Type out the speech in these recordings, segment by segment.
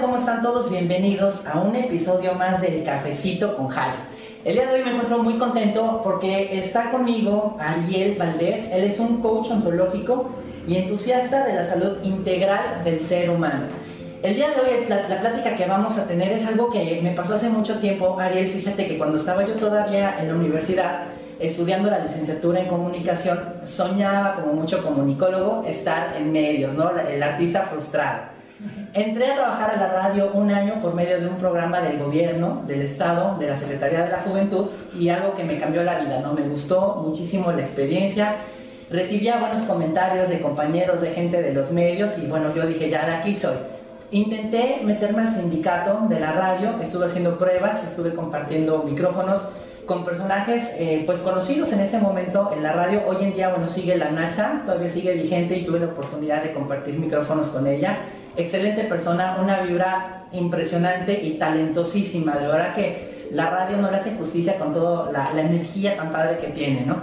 ¿Cómo están todos? Bienvenidos a un episodio más del Cafecito con Jai. El día de hoy me encuentro muy contento porque está conmigo Ariel Valdés. Él es un coach ontológico y entusiasta de la salud integral del ser humano. El día de hoy la, plática que vamos a tener es algo que me pasó hace mucho tiempo. Ariel, fíjate que cuando estaba yo todavía en la universidad estudiando la licenciatura en comunicación, soñaba como mucho comunicólogo estar en medios, ¿no? El artista frustrado. Entré a trabajar a la radio un año por medio de un programa del gobierno, del Estado, de la Secretaría de la Juventud y algo que me cambió la vida, ¿no? Me gustó muchísimo la experiencia. Recibía buenos comentarios de compañeros, de gente de los medios y bueno, yo dije, ya de aquí soy. Intenté meterme al sindicato de la radio, estuve haciendo pruebas, estuve compartiendo micrófonos con personajes eh, pues conocidos en ese momento en la radio. Hoy en día, bueno, sigue la Nacha, todavía sigue vigente y tuve la oportunidad de compartir micrófonos con ella excelente persona, una vibra impresionante y talentosísima. De verdad que la radio no le hace justicia con toda la, energía tan padre que tiene, ¿no?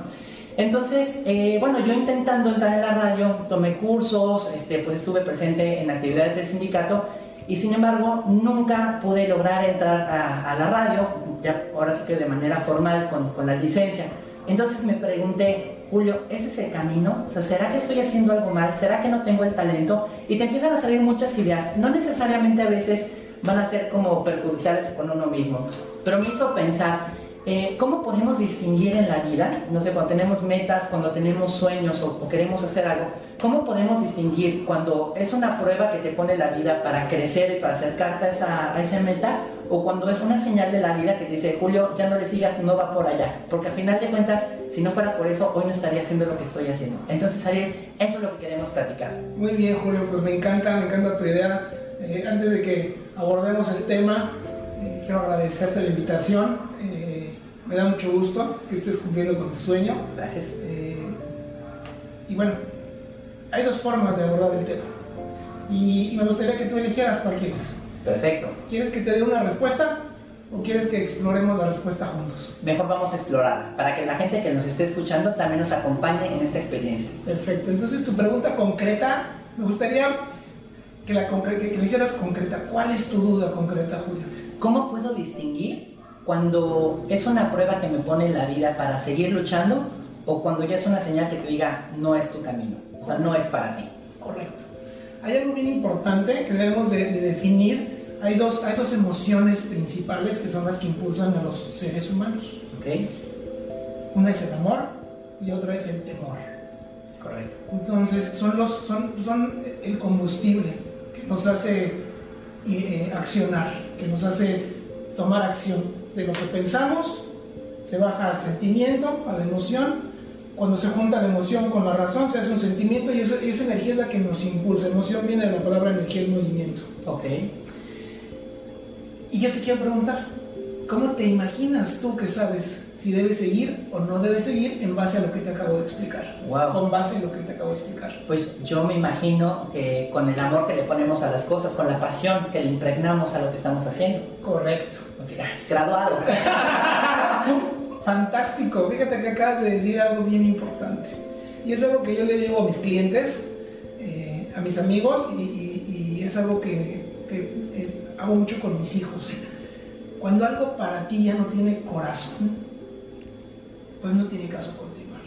Entonces, eh, bueno, yo intentando entrar en la radio, tomé cursos, este, pues estuve presente en actividades del sindicato y sin embargo nunca pude lograr entrar a, la radio, ya ahora sí que de manera formal con, con la licencia. Entonces me pregunté, Julio, ¿este es el camino? O sea, ¿será que estoy haciendo algo mal? ¿Será que no tengo el talento? Y te empiezan a salir muchas ideas. No necesariamente a veces van a ser como perjudiciales con uno mismo, pero me hizo pensar, eh, ¿cómo podemos distinguir en la vida? No sé, cuando tenemos metas, cuando tenemos sueños o, queremos hacer algo, ¿cómo podemos distinguir cuando es una prueba que te pone la vida para crecer y para acercarte a esa, a meta? o cuando es una señal de la vida que te dice, Julio, ya no le sigas, no va por allá. Porque al final de cuentas, si no fuera por eso, hoy no estaría haciendo lo que estoy haciendo. Entonces, Ariel, eso es lo que queremos platicar. Muy bien, Julio, pues me encanta, me encanta tu idea. Eh, antes de que abordemos el tema, eh, quiero agradecerte la invitación. Eh, me da mucho gusto que estés cumpliendo con tu sueño. Gracias. y bueno, hay dos formas de abordar el tema. Y me gustaría que tú eligieras cuál quieres. Perfecto. ¿Quieres que te dé una respuesta o quieres que exploremos la respuesta juntos? Mejor vamos a explorar, para que la gente que nos esté escuchando también nos acompañe en esta experiencia. Perfecto. Entonces tu pregunta concreta, me gustaría que la, que, que hicieras concreta. ¿Cuál es tu duda concreta, Julia? ¿Cómo puedo distinguir cuando es una prueba que me pone en la vida para seguir luchando o cuando ya es una señal que te diga no es tu camino, o sea, no es para ti? Correcto hay algo bien importante que debemos de, definir. Hay dos, hay dos emociones principales que son las que impulsan a los seres humanos. Okay. Una es el amor y otra es el temor. Correcto. Entonces son, los, son, son el combustible que nos hace eh, accionar, que nos hace tomar acción. De lo que pensamos, se baja al sentimiento, a la emoción cuando se junta la emoción con la razón, se hace un sentimiento y, eso, esa energía es la que nos impulsa. Emoción viene de la palabra energía y movimiento. Ok. Y yo te quiero preguntar, ¿cómo te imaginas tú que sabes si debes seguir o no debes seguir en base a lo que te acabo de explicar? Wow. Con base en lo que te acabo de explicar. Pues yo me imagino que con el amor que le ponemos a las cosas, con la pasión que le impregnamos a lo que estamos haciendo. Correcto. Okay. Graduado. Fantástico, fíjate que acabas de decir algo bien importante. Y es algo que yo le digo a mis clientes, eh, a mis amigos, y, es algo que, eh, hago mucho con mis hijos. Cuando algo para ti ya no tiene corazón, pues no tiene caso continuar.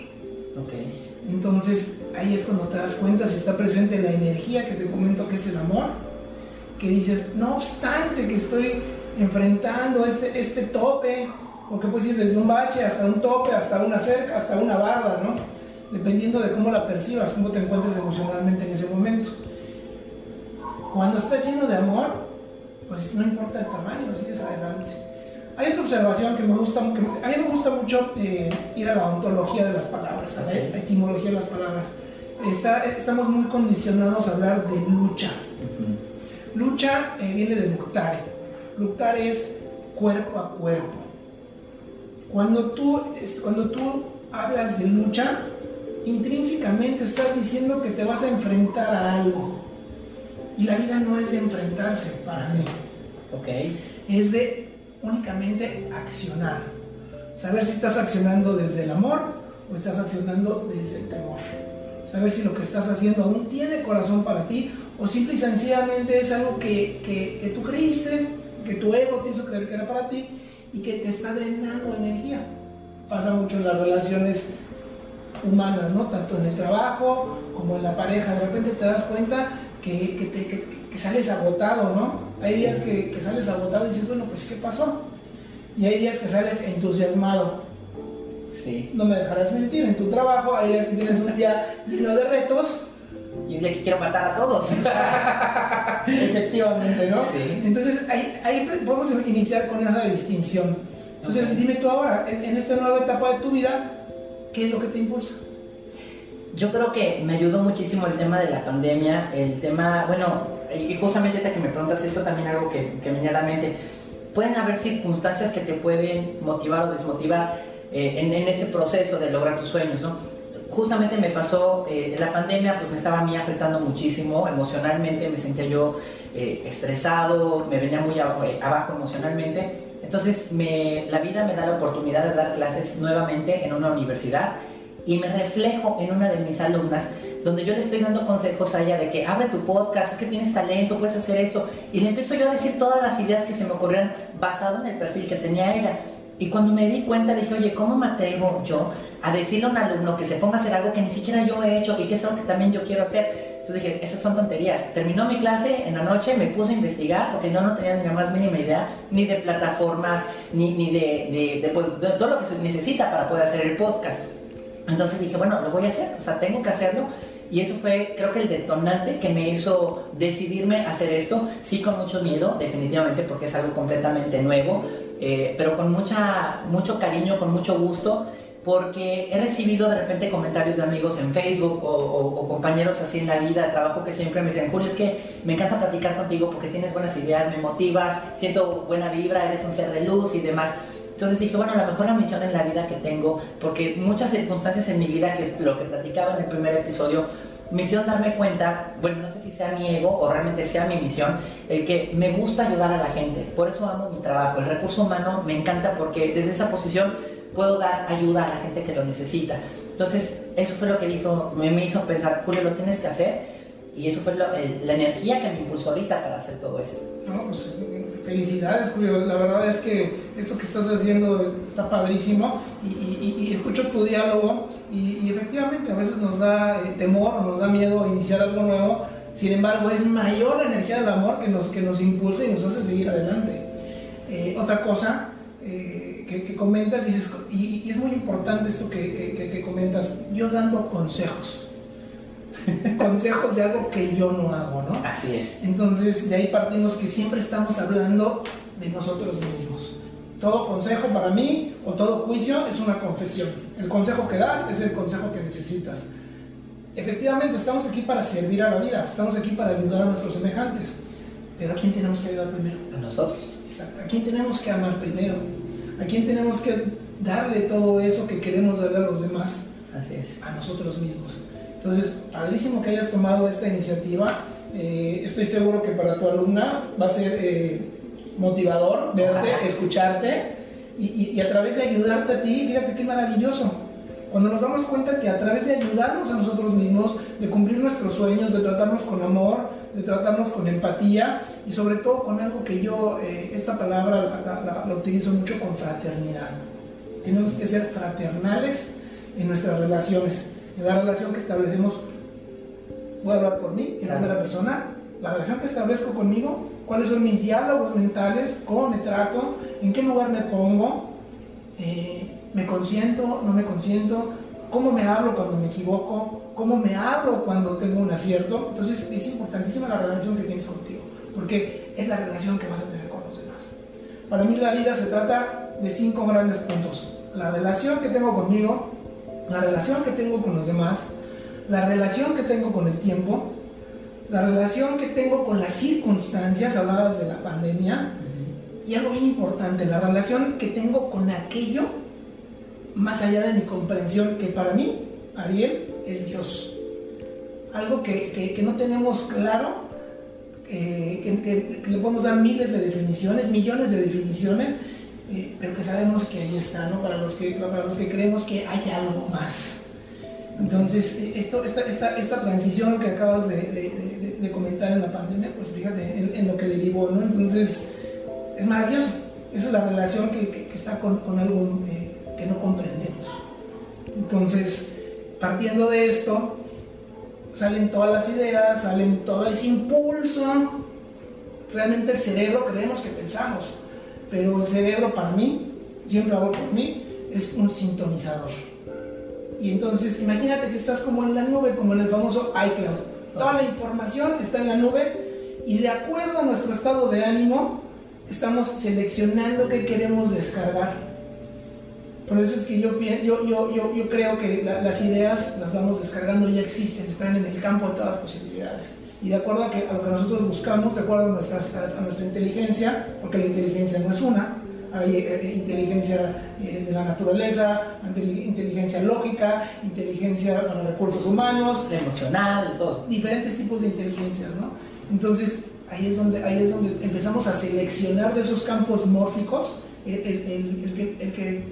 Okay. Entonces ahí es cuando te das cuenta si está presente la energía que te comento que es el amor, que dices, no obstante que estoy enfrentando este, este tope, porque puedes ir desde un bache hasta un tope, hasta una cerca, hasta una barda, ¿no? Dependiendo de cómo la percibas, cómo te encuentres emocionalmente en ese momento. Cuando estás lleno de amor, pues no importa el tamaño, sigues adelante. Hay otra observación que me gusta, a mí me gusta mucho eh, ir a la ontología de las palabras, a la etimología de las palabras. Está, estamos muy condicionados a hablar de lucha. Lucha eh, viene de luctare. Luctare es cuerpo a cuerpo cuando tú, cuando tú hablas de lucha, intrínsecamente estás diciendo que te vas a enfrentar a algo. Y la vida no es de enfrentarse para mí. Ok. Es de únicamente accionar. Saber si estás accionando desde el amor o estás accionando desde el temor. Saber si lo que estás haciendo aún tiene corazón para ti o simple y sencillamente es algo que, que, tú creíste, que tu ego te creer que era para ti y que te está drenando energía. Pasa mucho en las relaciones humanas, ¿no? Tanto en el trabajo como en la pareja. De repente te das cuenta que, te, que sales agotado, ¿no? Hay días que, sales agotado y dices, bueno, pues ¿qué pasó? Y hay días que sales entusiasmado. Sí. No me dejarás mentir, en tu trabajo hay días que tienes un día lleno de retos. Y un día que quiero matar a todos. Efectivamente, ¿no? Sí. Entonces ahí, ahí, podemos iniciar con esa distinción. Entonces dime tú ahora, en, en esta nueva etapa de tu vida, ¿qué es lo que te impulsa? Yo creo que me ayudó muchísimo el tema de la pandemia, el tema, bueno, y justamente hasta que me preguntas eso también algo que, que me viene a la mente. Pueden haber circunstancias que te pueden motivar o desmotivar eh, en, en proceso de lograr tus sueños, ¿no? Justamente me pasó, eh, la pandemia pues me estaba a mí afectando muchísimo emocionalmente, me sentía yo eh, estresado, me venía muy abajo emocionalmente. Entonces me, la vida me da la oportunidad de dar clases nuevamente en una universidad y me reflejo en una de mis alumnas donde yo le estoy dando consejos a ella de que abre tu podcast, es que tienes talento, puedes hacer eso. Y le empiezo yo a decir todas las ideas que se me ocurrieron basado en el perfil que tenía ella. Y cuando me di cuenta dije, oye, ¿cómo me atrevo yo a decirle a un alumno que se ponga a hacer algo que ni siquiera yo he hecho y que es algo que también yo quiero hacer? Entonces dije, esas son tonterías. Terminó mi clase en la noche, me puse a investigar porque yo no tenía ni la más mínima idea ni de plataformas, ni, ni de, de, pues, de todo lo que se necesita para poder hacer el podcast. Entonces dije, bueno, lo voy a hacer, o sea, tengo que hacerlo. Y eso fue, creo que el detonante que me hizo decidirme a hacer esto, sí con mucho miedo, definitivamente, porque es algo completamente nuevo, eh, pero con mucha, mucho cariño, con mucho gusto, porque he recibido de repente comentarios de amigos en Facebook o, o, compañeros así en la vida, de trabajo, que siempre me dicen, Julio, es que me encanta platicar contigo porque tienes buenas ideas, me motivas, siento buena vibra, eres un ser de luz y demás. Entonces dije, bueno, a lo mejor la misión en la vida que tengo, porque muchas circunstancias en mi vida, que lo que platicaba en el primer episodio, me hicieron darme cuenta, bueno, no sé si sea mi ego o realmente sea mi misión, el que me gusta ayudar a la gente. Por eso amo mi trabajo. El recurso humano me encanta porque desde esa posición puedo dar ayuda a la gente que lo necesita. Entonces, eso fue lo que dijo, me, hizo pensar, Julio, lo tienes que hacer. Y eso fue la energía que me impulsó ahorita para hacer todo esto. Pues felicidades, Julio. La verdad es que esto que estás haciendo está padrísimo y, escucho tu diálogo y, efectivamente a veces nos da eh, temor nos da miedo iniciar algo nuevo. Sin embargo, es mayor la energía del amor que nos, que nos impulsa y nos hace seguir adelante. Eh, otra cosa eh, que, comentas, y, es muy importante esto que, que comentas, yo dando consejos consejos de algo que yo no hago, ¿no? Así es. Entonces, de ahí partimos que siempre estamos hablando de nosotros mismos. Todo consejo para mí o todo juicio es una confesión. El consejo que das es el consejo que necesitas. Efectivamente, estamos aquí para servir a la vida, estamos aquí para ayudar a nuestros semejantes. Pero ¿a quién tenemos que ayudar primero? A nosotros. Exacto. ¿A quién tenemos que amar primero? ¿A quién tenemos que darle todo eso que queremos darle a los demás? Así es. A nosotros mismos. Entonces, padrísimo que hayas tomado esta iniciativa. Eh, estoy seguro que para tu alumna va a ser eh, motivador verte, escucharte y, a través de ayudarte a ti, fíjate qué maravilloso. Cuando nos damos cuenta que a través de ayudarnos a nosotros mismos, de cumplir nuestros sueños, de tratarnos con amor, de tratarnos con empatía y sobre todo con algo que yo, eh, esta palabra la, la utilizo mucho con fraternidad. Tenemos que ser fraternales en nuestras relaciones en la relación que establecemos, voy a hablar por mí, en primera persona, la relación que establezco conmigo, cuáles son mis diálogos mentales, cómo me trato, en qué lugar me pongo, eh, me consiento, no me consiento, cómo me hablo cuando me equivoco, cómo me hablo cuando tengo un acierto. Entonces es importantísima la relación que tienes contigo, porque es la relación que vas a tener con los demás. Para mí la vida se trata de cinco grandes puntos. La relación que tengo conmigo, la relación que tengo con los demás, la relación que tengo con el tiempo, la relación que tengo con las circunstancias, habladas de la pandemia, y algo bien importante, la relación que tengo con aquello más allá de mi comprensión, que para mí, Ariel, es Dios. Algo que, no tenemos claro, que, que, le podemos dar miles de definiciones, millones de definiciones, eh, pero que sabemos que ahí está, ¿no? Para los que, para los que creemos que hay algo más. Entonces, eh, esto, esta, esta, esta transición que acabas de, comentar en la pandemia, pues fíjate en, lo que derivó, ¿no? Entonces, es maravilloso. Esa es la relación que, que, está con, con algo eh, que no comprendemos. Entonces, partiendo de esto, salen todas las ideas, salen todo ese impulso. Realmente el cerebro creemos que pensamos, pero el cerebro para mí, siempre hablo por mí, es un sintonizador. Y entonces imagínate que estás como en la nube, como en el famoso iCloud. Toda la información está en la nube y de acuerdo a nuestro estado de ánimo, estamos seleccionando qué queremos descargar. Por eso es que yo, yo, yo, yo creo que las ideas las vamos descargando, ya existen, están en el campo de todas las posibilidades. Y de acuerdo a, que, a lo que nosotros buscamos, de acuerdo a, nuestras, a nuestra inteligencia, porque la inteligencia no es una, hay eh, eh, inteligencia eh, de la naturaleza, inteligencia lógica, inteligencia para recursos humanos, emocional, todo. Diferentes tipos de inteligencias, ¿no? Entonces, ahí es donde, ahí es donde empezamos a seleccionar de esos campos mórficos el, el, el que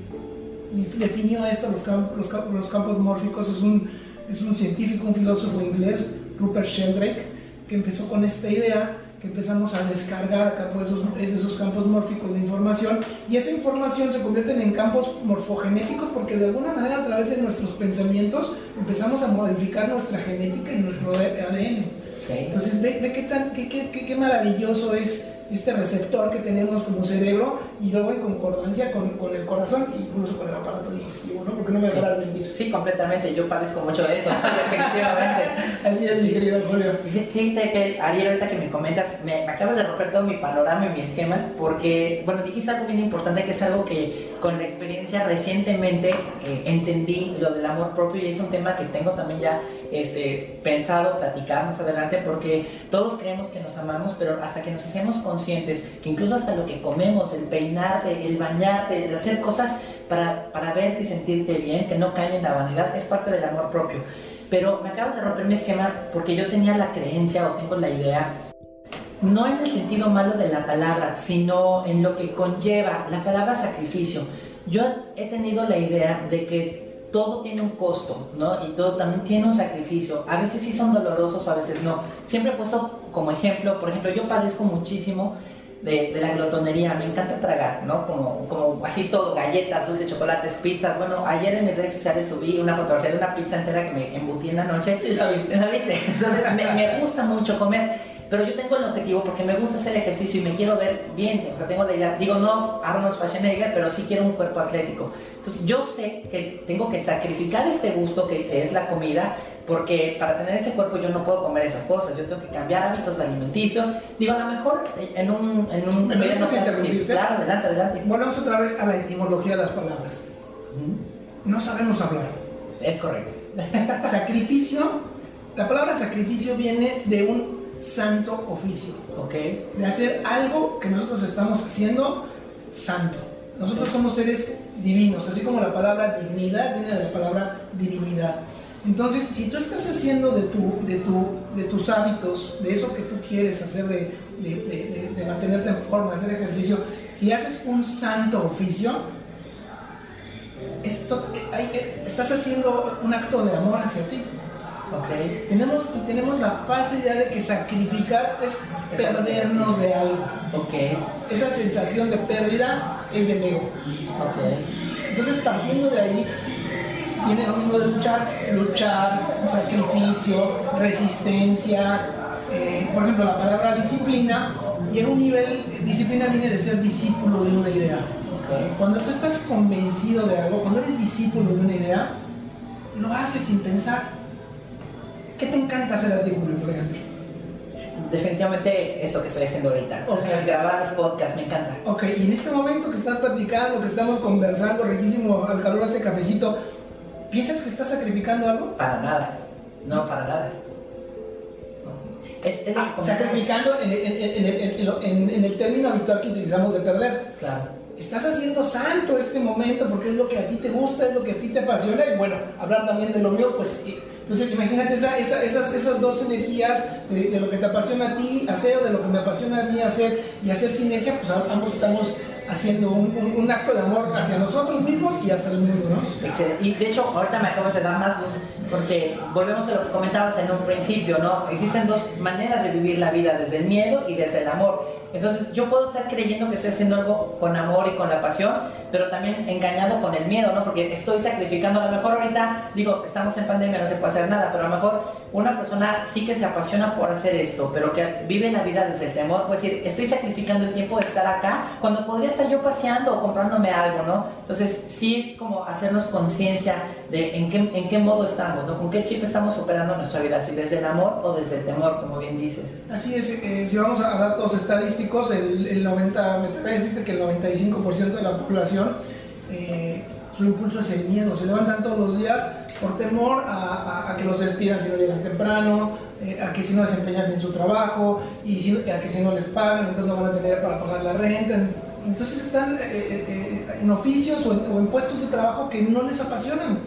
definió esto, los, campos, los, campos mórficos, es un, es un científico, un filósofo inglés, Rupert Sheldrake, que empezó con esta idea que empezamos a descargar esos, esos campos mórficos de información y esa información se convierte en campos morfogenéticos porque de alguna manera a través de nuestros pensamientos empezamos a modificar nuestra genética y nuestro ADN. Entonces ve, ve qué, tan, qué, qué, qué maravilloso es este receptor que tenemos como cerebro y luego en concordancia con, con el corazón incluso con el aparato digestivo, ¿no? Porque no me sí. dejarás mentir. Sí, completamente, yo padezco mucho de eso, definitivamente. Así es, mi querido Julio. Fíjate que, Ariel, ahorita que me comentas, me, acabas de romper todo mi panorama y mi esquema, porque, bueno, dijiste algo bien importante, que es algo que con la experiencia recientemente eh, entendí, lo del amor propio, y es un tema que tengo también ya este, pensado platicar más adelante, porque todos creemos que nos amamos, pero hasta que nos hacemos conscientes que incluso hasta lo que comemos, el peinarte, el bañarte, el hacer cosas para, para verte y sentirte bien, que no caen en la vanidad, es parte del amor propio. Pero me acabas de romper mi esquema porque yo tenía la creencia o tengo la idea no en el sentido malo de la palabra, sino en lo que conlleva la palabra sacrificio. Yo he tenido la idea de que todo tiene un costo, ¿no? Y todo también tiene un sacrificio. A veces sí son dolorosos, a veces no. Siempre he puesto como ejemplo, por ejemplo, yo padezco muchísimo de, la glotonería, me encanta tragar, ¿no? Como, como así todo, galletas, dulces, chocolates, pizzas. Bueno, ayer en mis redes sociales subí una fotografía de una pizza entera que me embutí en la noche. Sí, la viste. Entonces, me, me gusta mucho comer pero yo tengo el objetivo porque me gusta hacer ejercicio y me quiero ver bien, o sea, tengo la idea, digo no Arnold Schwarzenegger, pero sí quiero un cuerpo atlético. Entonces yo sé que tengo que sacrificar este gusto que, es la comida, porque para tener ese cuerpo yo no puedo comer esas cosas, yo tengo que cambiar hábitos alimenticios. Digo, a lo mejor en un... En un ¿Me no sí, claro, adelante, adelante. Volvemos otra vez a la etimología de las palabras. No sabemos hablar. Es correcto. sacrificio, la palabra sacrificio viene de un santo oficio. Ok. De hacer algo que nosotros estamos haciendo santo. Nosotros somos seres divinos, así como la palabra dignidad viene de la palabra divinidad. Entonces, si tú estás haciendo de, tu, de, tu, de tus hábitos, de eso que tú quieres hacer, de, de, de mantenerte en forma, hacer ejercicio, si haces un santo oficio, esto, eh, eh, estás haciendo un acto de amor hacia ti. Okay. Tenemos, y tenemos la falsa idea de que sacrificar es perdernos de algo. Okay. Esa sensación de pérdida es del ego. Okay. Entonces, partiendo de ahí, viene lo mismo de luchar, luchar, sacrificio, resistencia. Eh, por ejemplo, la palabra disciplina llega a un nivel, disciplina viene de ser discípulo de una idea. Cuando tú estás convencido de algo, cuando eres discípulo de una idea, lo haces sin pensar ¿Qué te encanta hacer artículos, por ejemplo? Definitivamente esto que estoy haciendo ahorita. Okay. Grabar los podcasts, me encanta. Ok, y en este momento que estás platicando, que estamos conversando riquísimo al calor de este cafecito, ¿piensas que estás sacrificando algo? Para nada. No, para nada. Es, es ah, sacrificando en, en, en, el término habitual que utilizamos de perder. Claro. Estás haciendo santo este momento porque es lo que a ti te gusta, es lo que a ti te apasiona y bueno, hablar también de lo mío, pues entonces imagínate esa, esas, esas dos energías de, lo que te apasiona a ti hacer, o de lo que me apasiona a mí hacer y hacer sinergia, pues ambos estamos haciendo un, acto de amor hacia nosotros mismos y hacia el mundo, ¿no? Y de hecho, ahorita me acabas de dar más luz, porque volvemos a lo que comentabas en un principio, ¿no? Existen dos maneras de vivir la vida, desde el miedo y desde el amor. Entonces yo puedo estar creyendo que estoy haciendo algo con amor y con la pasión, pero también engañado con el miedo, ¿no? Porque estoy sacrificando, a lo mejor ahorita, digo, estamos en pandemia, no se puede hacer nada, pero a lo mejor una persona sí que se apasiona por hacer esto, pero que vive la vida desde el temor, puede decir, estoy sacrificando el tiempo de estar acá cuando podría estar yo paseando o comprándome algo, ¿no? Entonces sí es como hacernos conciencia de en qué, en qué modo estamos, ¿no? Con qué chip estamos operando nuestra vida, si desde el amor o desde el temor, como bien dices. Así es, eh, si vamos a datos estadísticos, el, el 90, me atrevo a que el 95% de la población, eh, su impulso es el miedo, se levantan todos los días por temor a, que los despidan si no llegan temprano, eh, a que si no desempeñan bien su trabajo, y a que si no les pagan, entonces no van a tener para pagar la renta. Entonces están en oficios o en puestos de trabajo que no les apasionan.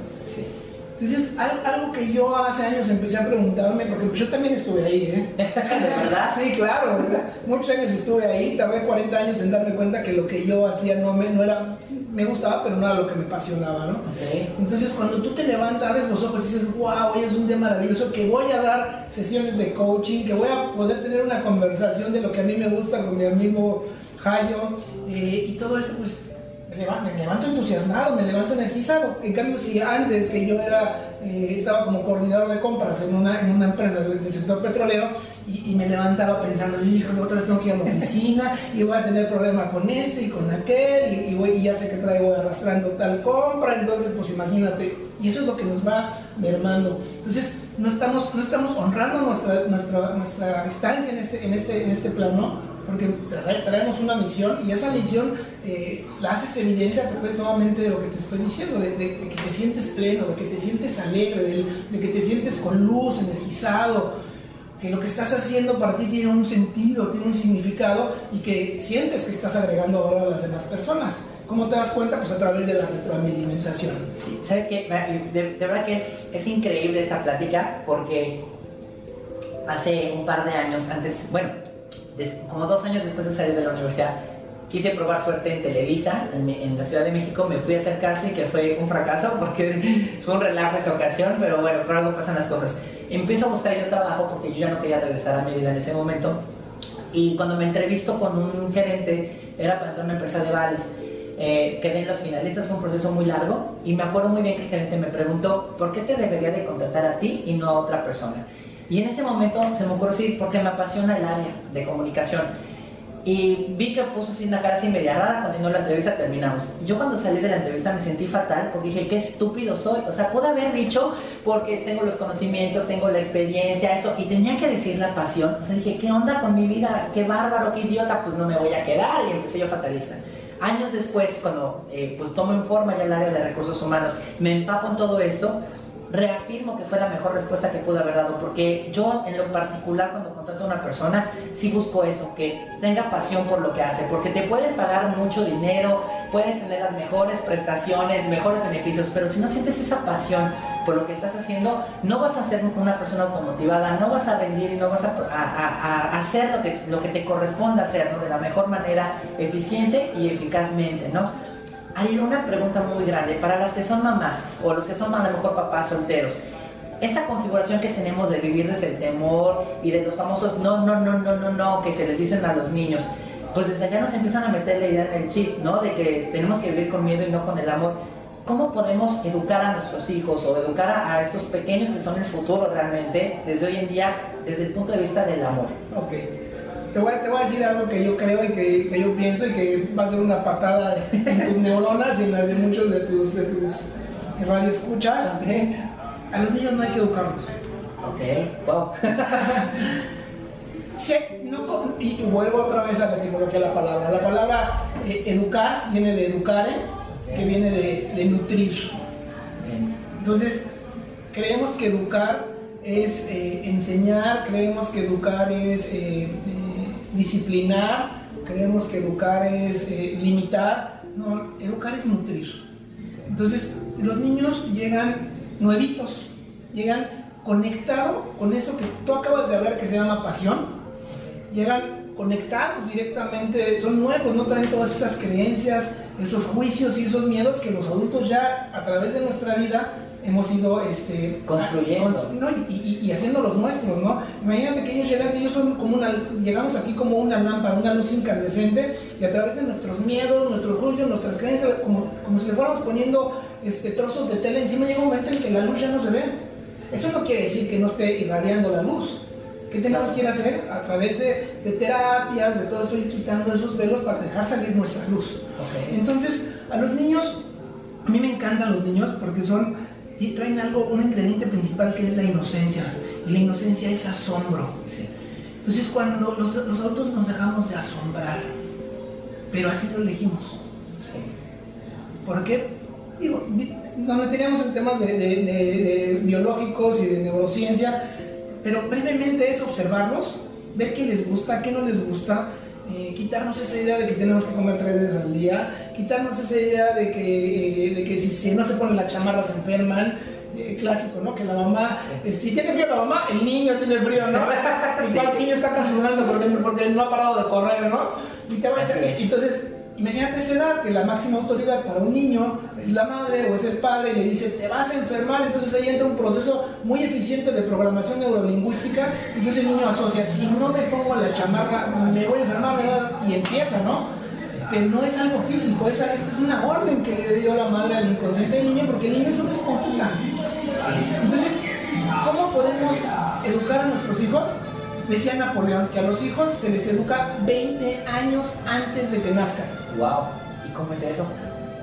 Entonces, algo que yo hace años empecé a preguntarme, porque pues yo también estuve ahí, ¿eh? ¿De verdad? Sí, claro, muchos años estuve ahí, tardé 40 años en darme cuenta que lo que yo hacía no me, no era, me gustaba, pero no era lo que me apasionaba, ¿no? Entonces, cuando tú te levantas, abres los ojos y dices, wow, hoy es un día maravilloso, que voy a dar sesiones de coaching, que voy a poder tener una conversación de lo que a mí me gusta con mi amigo Jayo, eh, y todo esto, pues me levanto entusiasmado, me levanto energizado. En cambio, si antes que yo era, eh, estaba como coordinador de compras en una, en una empresa del, sector petrolero y, me levantaba pensando, híjole, otra vez tengo que ir a la oficina y voy a tener problemas con este y con aquel y, voy, y ya sé que traigo arrastrando tal compra, entonces pues imagínate, y eso es lo que nos va mermando. Entonces, no estamos, no estamos honrando nuestra, nuestra, nuestra estancia en este, en, este, en este plano porque traemos una misión y esa misión eh, la haces evidente a través nuevamente de lo que te estoy diciendo, de, que te sientes pleno, de que te sientes alegre, de, que te sientes con luz, energizado, que lo que estás haciendo para ti tiene un sentido, tiene un significado y que sientes que estás agregando valor a las demás personas. ¿Cómo te das cuenta? Pues a través de la retroalimentación. Sí, ¿sabes qué? De, verdad que es, es increíble esta plática porque hace un par de años antes, bueno, como dos años después de salir de la universidad, quise probar suerte en Televisa, en, la Ciudad de México, me fui a hacer casting, que fue un fracaso porque fue un relajo esa ocasión, pero bueno, por algo pasan las cosas. Empiezo a buscar yo trabajo porque yo ya no quería regresar a Mérida en ese momento, y cuando me entrevisto con un gerente, era para entrar a una empresa de vales, eh, quedé en los finalistas, fue un proceso muy largo, y me acuerdo muy bien que el gerente me preguntó, ¿por qué te debería de contratar a ti y no a otra persona? Y en ese momento se me ocurrió decir, porque me apasiona el área de comunicación. Y vi que puso así una cara así media rara, continuó la entrevista, terminamos. Y yo cuando salí de la entrevista me sentí fatal porque dije, qué estúpido soy. O sea, pude haber dicho porque tengo los conocimientos, tengo la experiencia, eso, y tenía que decir la pasión. O sea, dije, ¿qué onda con mi vida? Qué bárbaro, qué idiota, pues no me voy a quedar. Y empecé yo fatalista. Años después, cuando eh, pues tomo en forma ya el área de recursos humanos, me empapo en todo esto, reafirmo que fue la mejor respuesta que pude haber dado, porque yo en lo particular cuando contrato a una persona, sí busco eso, que tenga pasión por lo que hace, porque te pueden pagar mucho dinero, puedes tener las mejores prestaciones, mejores beneficios, pero si no sientes esa pasión por lo que estás haciendo, no vas a ser una persona automotivada, no vas a rendir y no vas a, hacer lo que, lo que te corresponde hacer, ¿no? De la mejor manera, eficiente y eficazmente, ¿no? Hay una pregunta muy grande para las que son mamás o los que son a lo mejor papás solteros. Esta configuración que tenemos de vivir desde el temor y de los famosos no, no, no, no, no, no que se les dicen a los niños, pues desde allá nos empiezan a meter la idea en el chip, ¿no? De que tenemos que vivir con miedo y no con el amor. ¿Cómo podemos educar a nuestros hijos o educar a, estos pequeños que son el futuro realmente desde hoy en día, desde el punto de vista del amor? Ok te voy, a decir algo que yo creo y que, yo pienso y que va a ser una patada en tus neuronas y en las de muchos de tus, de tus radioescuchas. A los niños no hay que educarlos. Ok, wow. y vuelvo otra vez a la etimología de la palabra. La palabra eh, educar viene de educare, que viene de, nutrir. Entonces, creemos que educar es eh, enseñar, creemos que educar es eh, disciplinar, creemos que educar es eh, limitar, no, educar es nutrir. Entonces, los niños llegan nuevitos, llegan conectados con eso que tú acabas de hablar que se llama pasión, llegan conectados directamente, son nuevos, no traen todas esas creencias, esos juicios y esos miedos que los adultos ya a través de nuestra vida hemos ido este, construyendo. no, y, y, haciendo los nuestros, ¿no? Imagínate que ellos llegan, ellos son como una, llegamos aquí como una lámpara, una luz incandescente y a través de nuestros miedos, nuestros juicios, nuestras creencias, como, como si le fuéramos poniendo este, trozos de tela encima, llega un momento en que la luz ya no se ve. Eso no quiere decir que no esté irradiando la luz. ¿Qué tenemos que hacer? A través de, de, terapias, de todo esto, ir quitando esos velos para dejar salir nuestra luz. Entonces, a los niños, a mí me encantan los niños porque son traen algo, un ingrediente principal que es la inocencia. Y la inocencia es asombro. Entonces cuando los, adultos nos dejamos de asombrar, pero así lo elegimos. Sí. ¿Por qué? Digo, nos meteríamos en temas de, biológicos y de neurociencia, pero brevemente es observarlos, ver qué les gusta, qué no les gusta, eh, quitarnos esa idea de que tenemos que comer tres veces al día, quitarnos esa idea de que, eh, de que si, no se ponen la chamarra se enferman, eh, clásico, ¿no? Que la mamá, si tiene frío la mamá, el niño tiene frío, ¿no? Igual el niño está casulando porque, porque no ha parado de correr, ¿no? Y te va a, entonces, Imagínate esa edad que la máxima autoridad para un niño es la madre o es el padre y le dice te vas a enfermar, entonces ahí entra un proceso muy eficiente de programación neurolingüística, entonces el niño asocia, si no me pongo la chamarra me voy a enfermar, Y empieza, ¿no? No es algo físico, es, es una orden que le dio la madre al inconsciente del niño porque el niño es una esponjita. Entonces, ¿cómo podemos educar a nuestros hijos? Decía Napoleón que a los hijos se les educa 20 años antes de que nazcan. Wow. ¿Y cómo es eso?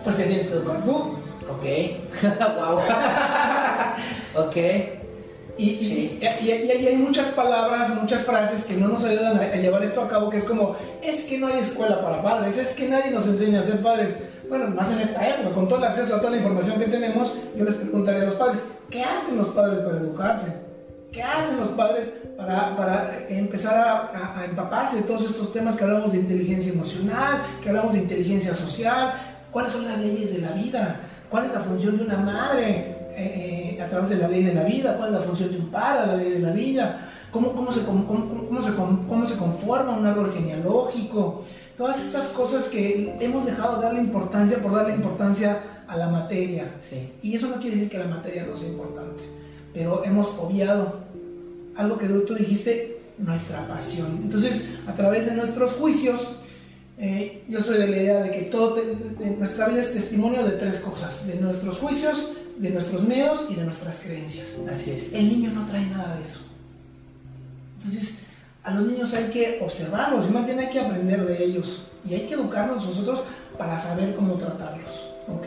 Pues te tienes que educar tú. Ok. wow. ok. Y, y, y, hay muchas palabras, muchas frases que no nos ayudan a, llevar esto a cabo, que es como, es que no hay escuela para padres, es que nadie nos enseña a ser padres. Bueno, más en esta época, con todo el acceso a toda la información que tenemos, yo les preguntaría a los padres, ¿qué hacen los padres para educarse? ¿Qué hacen los padres para, para empezar a, a, empaparse de todos estos temas que hablamos de inteligencia emocional, que hablamos de inteligencia social? ¿Cuáles son las leyes de la vida? ¿Cuál es la función de una madre eh, eh, a través de la ley de la vida? ¿Cuál es la función de un padre, la ley de la vida? ¿Cómo, cómo, se, cómo, cómo, se, cómo se conforma un árbol genealógico? Todas estas cosas que hemos dejado de darle importancia por darle importancia a la materia. Sí. Y eso no quiere decir que la materia no sea importante pero hemos obviado algo que tú dijiste, nuestra pasión. Entonces, a través de nuestros juicios, eh, yo soy de la idea de que todo nuestra vida es testimonio de tres cosas, de nuestros juicios, de nuestros miedos y de nuestras creencias. Así es. El niño no trae nada de eso. Entonces, a los niños hay que observarlos y más bien hay que aprender de ellos y hay que educarnos nosotros para saber cómo tratarlos. Ok,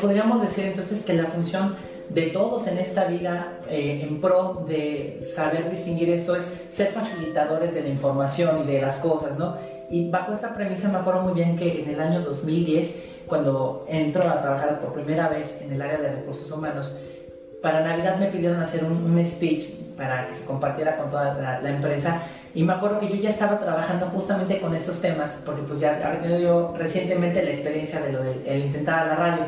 podríamos decir entonces que la función de todos en esta vida eh, en pro de saber distinguir esto es ser facilitadores de la información y de las cosas, ¿no? Y bajo esta premisa me acuerdo muy bien que en el año 2010, cuando entro a trabajar por primera vez en el área de recursos humanos, para Navidad me pidieron hacer un, speech para que se compartiera con toda la, empresa y me acuerdo que yo ya estaba trabajando justamente con esos temas porque pues ya había tenido recientemente la experiencia de lo de intentar a la radio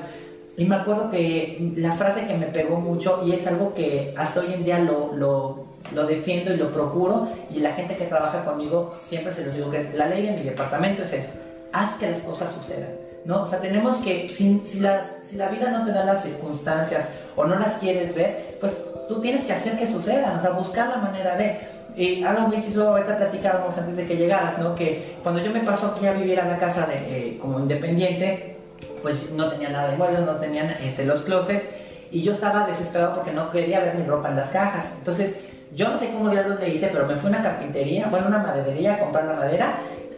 y me acuerdo que la frase que me pegó mucho y es algo que hasta hoy en día lo, lo, lo defiendo y lo procuro y la gente que trabaja conmigo siempre se los digo que la ley de mi departamento es eso, haz que las cosas sucedan. ¿No? O sea, tenemos que, si, si, las, si la vida no te da las circunstancias o no las quieres ver, pues tú tienes que hacer que sucedan, o sea, buscar la manera de... Y algo muy chistoso, ahorita platicábamos antes de que llegaras, ¿no? Que cuando yo me paso aquí a vivir a la casa de, eh, como independiente, pues no tenía nada de muebles, no tenían este, los closets y yo estaba desesperado porque no quería ver mi ropa en las cajas. Entonces, yo no sé cómo diablos le hice, pero me fui a una carpintería, bueno, una maderería a comprar la madera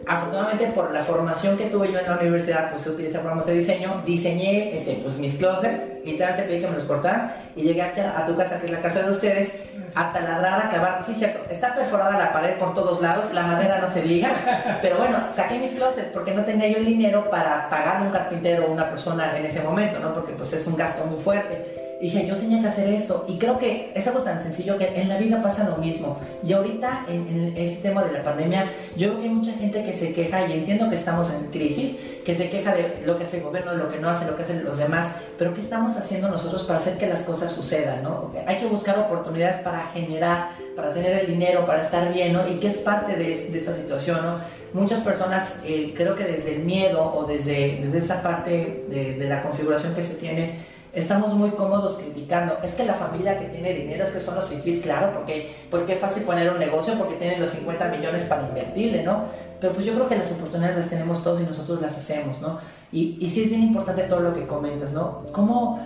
afortunadamente por la formación que tuve yo en la universidad, pues utiliza programas de diseño, diseñé este, pues, mis closets, literalmente pedí que me los cortaran y llegué aquí a, tu casa, que es la casa de ustedes, a taladrar, a acabar. Sí, cierto, está perforada la pared por todos lados, la madera no se diga, pero bueno, saqué mis closets porque no tenía yo el dinero para pagar un carpintero o una persona en ese momento, ¿no? Porque pues es un gasto muy fuerte dije, yo tenía que hacer esto. Y creo que es algo tan sencillo que en la vida pasa lo mismo. Y ahorita, en, este tema de la pandemia, yo veo que hay mucha gente que se queja y entiendo que estamos en crisis, que se queja de lo que hace el gobierno, lo que no hace, lo que hacen los demás, pero ¿qué estamos haciendo nosotros para hacer que las cosas sucedan? ¿no? Hay que buscar oportunidades para generar, para tener el dinero, para estar bien, ¿no? Y qué es parte de, de esta situación, ¿no? Muchas personas, eh, creo que desde el miedo o desde, desde esa parte de, de la configuración que se tiene, estamos muy cómodos criticando. Es que la familia que tiene dinero es que son los fifís, claro, porque pues qué fácil poner un negocio porque tienen los 50 millones para invertirle, ¿no? Pero pues yo creo que las oportunidades las tenemos todos y nosotros las hacemos, ¿no? Y, y sí es bien importante todo lo que comentas, ¿no? ¿Cómo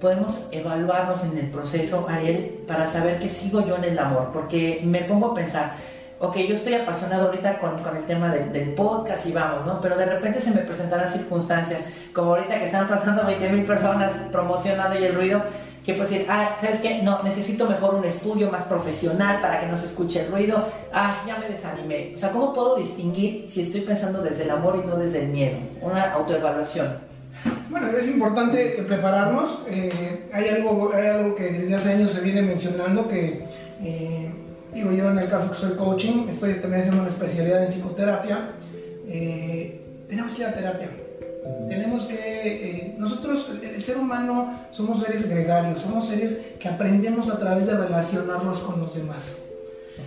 podemos evaluarnos en el proceso, Ariel, para saber que sigo yo en el amor? Porque me pongo a pensar, ok, yo estoy apasionado ahorita con, con el tema del podcast y vamos, ¿no? Pero de repente se me presentarán circunstancias, como ahorita que están pasando 20 mil personas promocionando y el ruido, que pues decir, ah, ¿sabes qué? No, necesito mejor un estudio más profesional para que no se escuche el ruido, ah, ya me desanimé. O sea, ¿cómo puedo distinguir si estoy pensando desde el amor y no desde el miedo? Una autoevaluación. Bueno, es importante prepararnos. Eh, hay, algo, hay algo que desde hace años se viene mencionando que... Eh, Digo, yo en el caso que soy coaching, estoy también haciendo una especialidad en psicoterapia. Eh, tenemos que ir a terapia. Tenemos que, eh, nosotros, el ser humano, somos seres gregarios, somos seres que aprendemos a través de relacionarnos con los demás.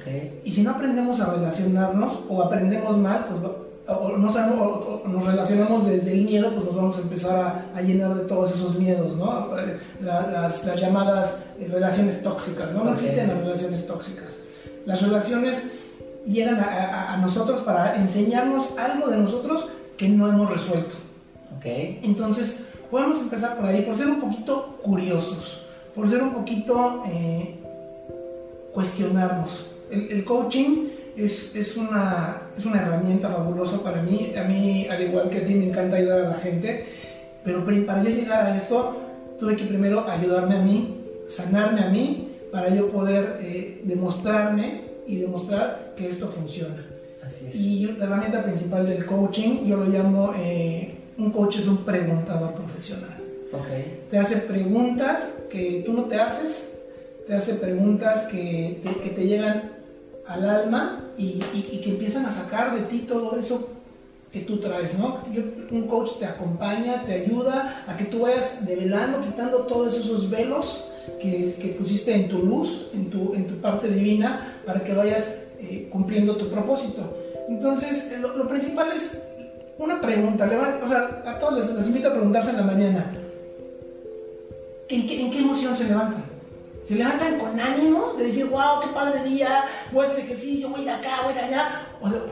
Okay. Y si no aprendemos a relacionarnos o aprendemos mal, pues o, no sabemos, o, nos relacionamos desde el miedo, pues nos vamos a empezar a, llenar de todos esos miedos, ¿no? las, las, llamadas relaciones tóxicas, ¿no? No existen las relaciones tóxicas. Las relaciones llegan a, nosotros para enseñarnos algo de nosotros que no hemos resuelto. Okay. Entonces, podemos empezar por ahí, por ser un poquito curiosos, por ser un poquito eh, cuestionarnos. El, coaching es, es, una, es una herramienta fabulosa para mí. A mí, al igual que a ti, me encanta ayudar a la gente. Pero para yo llegar a esto, tuve que primero ayudarme a mí, sanarme a mí para yo poder eh, demostrarme y demostrar que esto funciona. Así es. Y la herramienta principal del coaching, yo lo llamo, eh, un coach es un preguntador profesional. Okay. Te hace preguntas que tú no te haces, te hace preguntas que te, que te llegan al alma y, y, que empiezan a sacar de ti todo eso que tú traes, ¿no? un coach te acompaña, te ayuda a que tú vayas develando, quitando todos esos velos que, pusiste en tu luz, en tu, en tu parte divina, para que vayas eh, cumpliendo tu propósito. Entonces, lo, principal es una pregunta, o sea, a todos les, invito a preguntarse en la mañana, ¿en qué, en qué emoción se levantan? Se levantan con ánimo de decir, wow, qué padre día, voy a hacer ejercicio, voy a ir acá, voy a ir allá.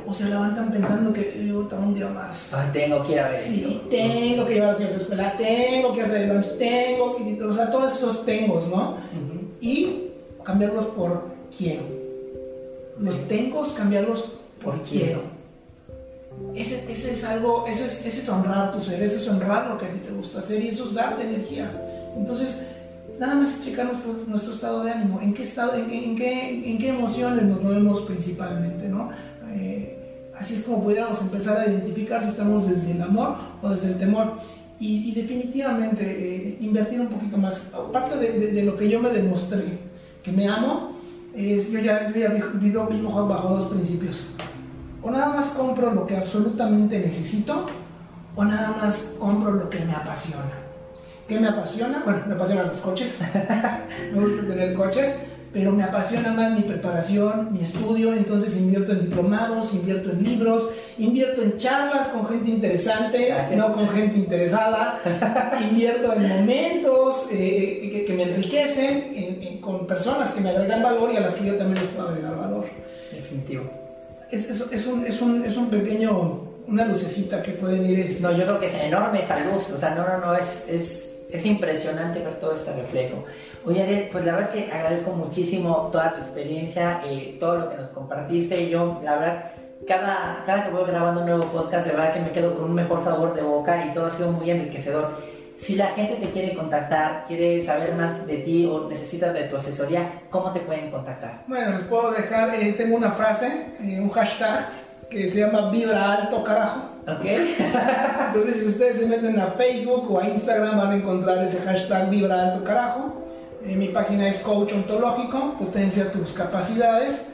O se, levantan pensando que yo tengo un día más. Ah, tengo que ir a ver. Sí, tengo que llevar a los hijos a la escuela, tengo que hacer el lunch, tengo que. O sea, todos esos tengos, ¿no? Y cambiarlos por quiero. Los tengos, cambiarlos por quiero. Ese, ese, es algo, eso es, ese es honrar tu ser, ese es honrar lo que a ti te gusta hacer y eso es darte energía. Entonces, nada más checar nuestro, nuestro estado de ánimo, en qué, estado, en, qué, en qué emociones nos movemos principalmente, ¿no? Eh, así es como pudiéramos empezar a identificar si estamos desde el amor o desde el temor. Y, definitivamente eh, invertir un poquito más. Aparte de, de, lo que yo me demostré, que me amo, es, yo ya, yo ya vivo, vivo bajo dos principios. O nada más compro lo que absolutamente necesito, o nada más compro lo que me apasiona. ¿Qué me apasiona? Bueno, me apasionan los coches, me gusta tener coches, pero me apasiona más mi preparación, mi estudio, entonces invierto en diplomados, invierto en libros, invierto en charlas con gente interesante, no con gente interesada, invierto en momentos eh, que, me enriquecen, con personas que me agregan valor y a las que yo también les puedo agregar valor. Definitivo. Es, es, es, un, es, un, es un pequeño, una lucecita que pueden ir... Este, no, yo creo que es enorme esa luz, o sea, no, no, no, es, es es impresionante ver todo este reflejo. Oye, Ariel, pues la verdad es que agradezco muchísimo toda tu experiencia, eh, todo lo que nos compartiste. Y yo, la verdad, cada, cada que voy grabando un nuevo podcast, de verdad que me quedo con un mejor sabor de boca y todo ha sido muy enriquecedor. Si la gente te quiere contactar, quiere saber más de ti o necesitas de tu asesoría, ¿cómo te pueden contactar? Bueno, les puedo dejar, eh, tengo una frase, eh, un hashtag que se llama Vibra Alto Carajo Ok. Entonces, si ustedes se meten a Facebook o a Instagram, van a encontrar ese hashtag Vibra Alto Carajo. Eh, mi página es Coach Ontológico, potencia tus capacidades.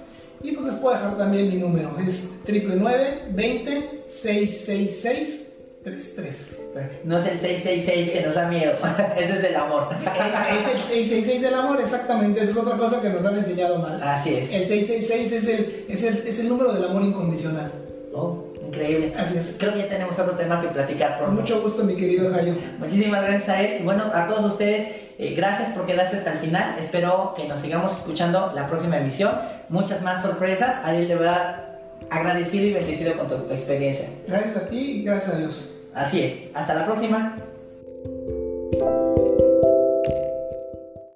Y pues les puedo dejar también mi número, es 999 20 666 33. No es el 666 que nos da miedo, ese es del amor. Es, el 666 del amor, exactamente. Esa es otra cosa que nos han enseñado mal. Así es. El 666 es el, es el, es el número del amor incondicional. Oh, increíble. Así es. Creo que ya tenemos otro tema que platicar pronto. mucho gusto, mi querido Jayo. Muchísimas gracias a él. Y bueno, a todos ustedes, eh, gracias por quedarse hasta el final. Espero que nos sigamos escuchando la próxima emisión. Muchas más sorpresas. Ariel, de verdad, agradecido y bendecido con tu experiencia. Gracias a ti y gracias a Dios. Así es. Hasta la próxima.